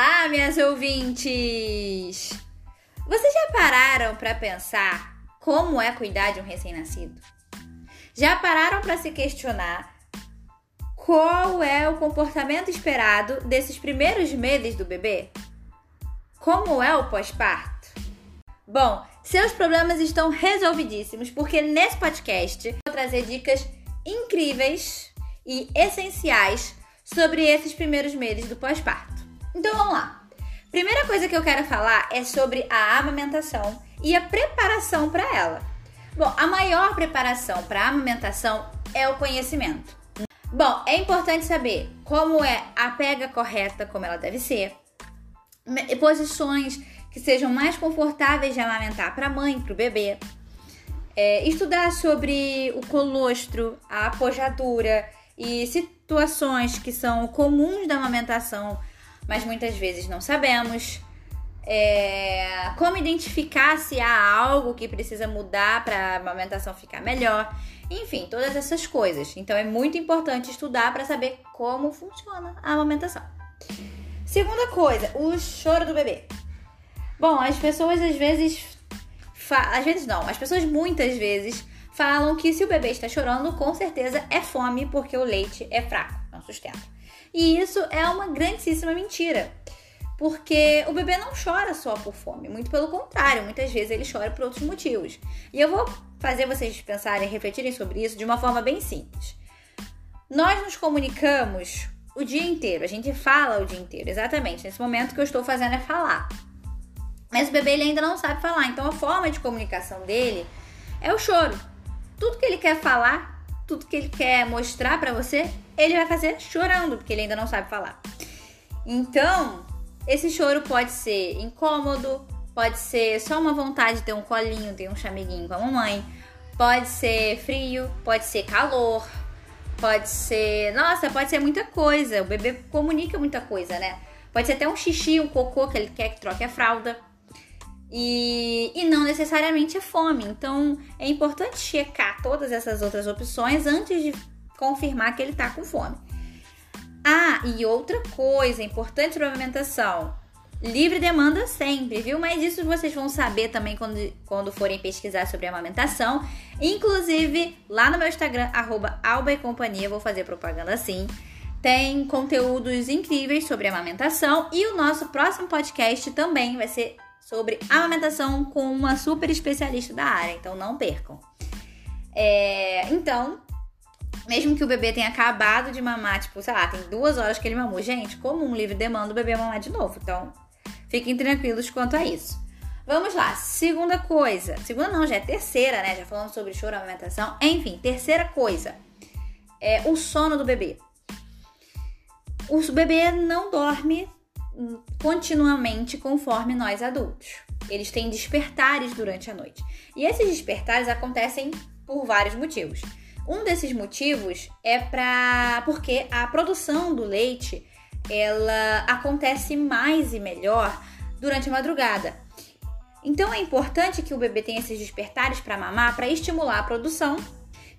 Olá, minhas ouvintes! Vocês já pararam para pensar como é cuidar de um recém-nascido? Já pararam para se questionar qual é o comportamento esperado desses primeiros meses do bebê? Como é o pós-parto? Bom, seus problemas estão resolvidíssimos porque nesse podcast vou trazer dicas incríveis e essenciais sobre esses primeiros meses do pós-parto. Então vamos lá. Primeira coisa que eu quero falar é sobre a amamentação e a preparação para ela. Bom, a maior preparação para a amamentação é o conhecimento. Bom, é importante saber como é a pega correta, como ela deve ser, posições que sejam mais confortáveis de amamentar para a mãe, para o bebê. É, estudar sobre o colostro, a apojadura e situações que são comuns da amamentação mas muitas vezes não sabemos. É, como identificar se há algo que precisa mudar para a amamentação ficar melhor. Enfim, todas essas coisas. Então é muito importante estudar para saber como funciona a amamentação. Segunda coisa, o choro do bebê. Bom, as pessoas às vezes. Às vezes não, as pessoas muitas vezes falam que se o bebê está chorando, com certeza é fome porque o leite é fraco, não sustenta. E isso é uma grandíssima mentira. Porque o bebê não chora só por fome, muito pelo contrário, muitas vezes ele chora por outros motivos. E eu vou fazer vocês pensarem, refletirem sobre isso de uma forma bem simples. Nós nos comunicamos o dia inteiro, a gente fala o dia inteiro, exatamente. Nesse momento que eu estou fazendo é falar. Mas o bebê ele ainda não sabe falar, então a forma de comunicação dele é o choro. Tudo que ele quer falar, tudo que ele quer mostrar para você, ele vai fazer chorando, porque ele ainda não sabe falar. Então, esse choro pode ser incômodo, pode ser só uma vontade de ter um colinho, ter um chameguinho com a mamãe, pode ser frio, pode ser calor, pode ser. Nossa, pode ser muita coisa. O bebê comunica muita coisa, né? Pode ser até um xixi, um cocô que ele quer que troque a fralda. E, e não necessariamente é fome. Então é importante checar todas essas outras opções antes de confirmar que ele está com fome. Ah, e outra coisa importante para a amamentação: livre demanda sempre, viu? Mas isso vocês vão saber também quando, quando forem pesquisar sobre amamentação. Inclusive, lá no meu Instagram, arroba Alba e Companhia, vou fazer propaganda assim. Tem conteúdos incríveis sobre amamentação e o nosso próximo podcast também vai ser sobre amamentação com uma super especialista da área, então não percam. É, então, mesmo que o bebê tenha acabado de mamar, tipo, sei lá, tem duas horas que ele mamou, gente, como um livre demanda o bebê mamar de novo, então fiquem tranquilos quanto a isso. Vamos lá, segunda coisa, segunda não, já é terceira, né? Já falamos sobre choro, amamentação, enfim, terceira coisa é o sono do bebê. O bebê não dorme continuamente conforme nós adultos. Eles têm despertares durante a noite. E esses despertares acontecem por vários motivos. Um desses motivos é para porque a produção do leite ela acontece mais e melhor durante a madrugada. Então é importante que o bebê tenha esses despertares para mamar para estimular a produção.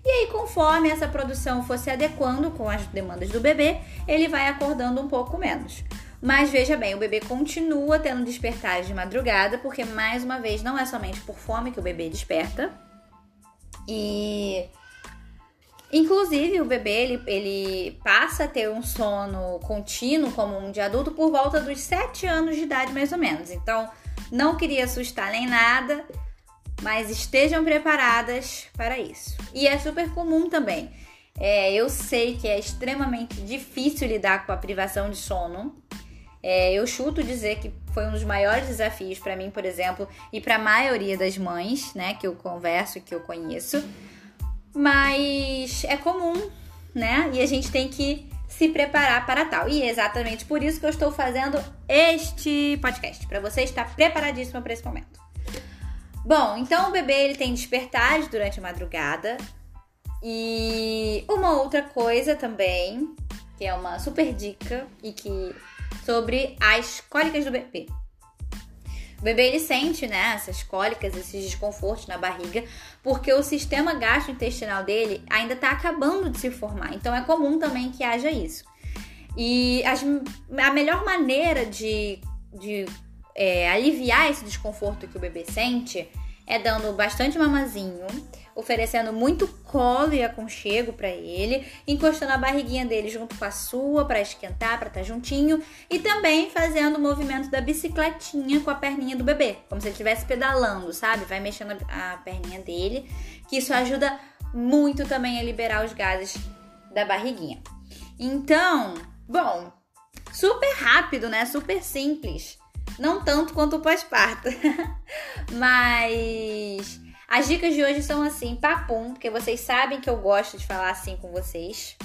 E aí, conforme essa produção for se adequando com as demandas do bebê, ele vai acordando um pouco menos. Mas veja bem, o bebê continua tendo despertares de madrugada, porque mais uma vez não é somente por fome que o bebê desperta. E inclusive o bebê ele, ele passa a ter um sono contínuo como um de adulto por volta dos 7 anos de idade mais ou menos. Então, não queria assustar nem nada, mas estejam preparadas para isso. E é super comum também. É, eu sei que é extremamente difícil lidar com a privação de sono. É, eu chuto dizer que foi um dos maiores desafios para mim, por exemplo, e para a maioria das mães, né, que eu converso que eu conheço. Mas é comum, né? E a gente tem que se preparar para tal. E é exatamente por isso que eu estou fazendo este podcast, para você estar preparadíssima para esse momento. Bom, então o bebê ele tem despertares durante a madrugada. E uma outra coisa também, que é uma super dica e que sobre as cólicas do bebê. O bebê ele sente né, essas cólicas, esses desconfortos na barriga, porque o sistema gastrointestinal dele ainda está acabando de se formar. Então é comum também que haja isso. E as, a melhor maneira de, de é, aliviar esse desconforto que o bebê sente é dando bastante mamazinho, oferecendo muito colo e aconchego para ele, encostando a barriguinha dele junto com a sua para esquentar, para estar tá juntinho, e também fazendo o movimento da bicicletinha com a perninha do bebê, como se ele estivesse pedalando, sabe? Vai mexendo a perninha dele, que isso ajuda muito também a liberar os gases da barriguinha. Então, bom, super rápido, né? Super simples. Não tanto quanto o pós-parto. Mas as dicas de hoje são assim, papum, porque vocês sabem que eu gosto de falar assim com vocês.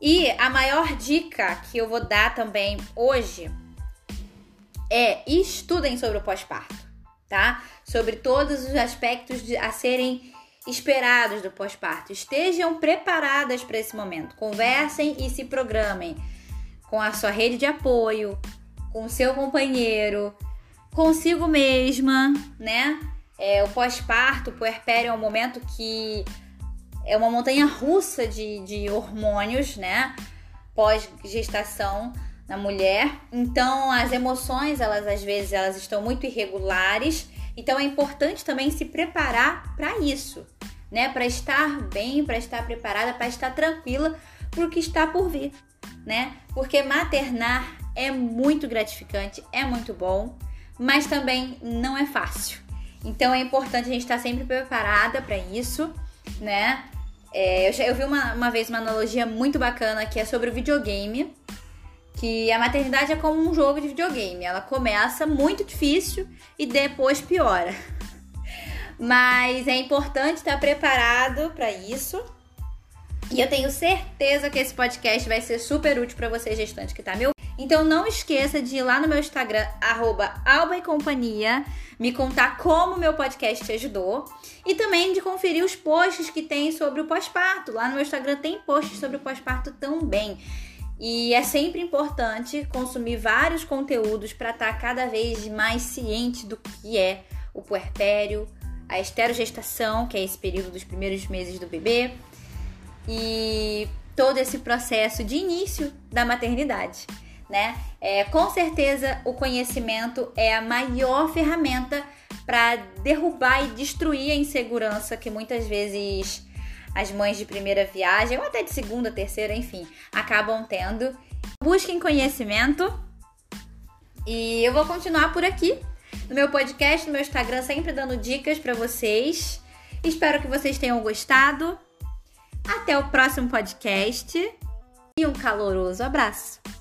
E a maior dica que eu vou dar também hoje é estudem sobre o pós-parto, tá? Sobre todos os aspectos de, a serem esperados do pós-parto. Estejam preparadas para esse momento. Conversem e se programem com a sua rede de apoio, com seu companheiro, consigo mesma, né? É, o pós-parto, o puerpério é um momento que é uma montanha russa de, de hormônios, né? Pós-gestação na mulher. Então, as emoções, elas às vezes elas estão muito irregulares. Então, é importante também se preparar para isso, né? Para estar bem, para estar preparada, para estar tranquila para o que está por vir, né? Porque maternar é muito gratificante, é muito bom, mas também não é fácil. Então é importante a gente estar sempre preparada para isso, né? É, eu, já, eu vi uma, uma vez uma analogia muito bacana que é sobre o videogame, que a maternidade é como um jogo de videogame. Ela começa muito difícil e depois piora. Mas é importante estar preparado para isso. E eu tenho certeza que esse podcast vai ser super útil para você, gestante que tá me então não esqueça de ir lá no meu Instagram, arroba Alba e Companhia, me contar como o meu podcast te ajudou. E também de conferir os posts que tem sobre o pós-parto. Lá no meu Instagram tem posts sobre o pós-parto também. E é sempre importante consumir vários conteúdos para estar tá cada vez mais ciente do que é o puerpério, a esterogestação, que é esse período dos primeiros meses do bebê, e todo esse processo de início da maternidade né? É, com certeza o conhecimento é a maior ferramenta para derrubar e destruir a insegurança que muitas vezes as mães de primeira viagem, ou até de segunda, terceira, enfim, acabam tendo. Busquem conhecimento e eu vou continuar por aqui no meu podcast, no meu Instagram, sempre dando dicas para vocês. Espero que vocês tenham gostado. Até o próximo podcast e um caloroso abraço!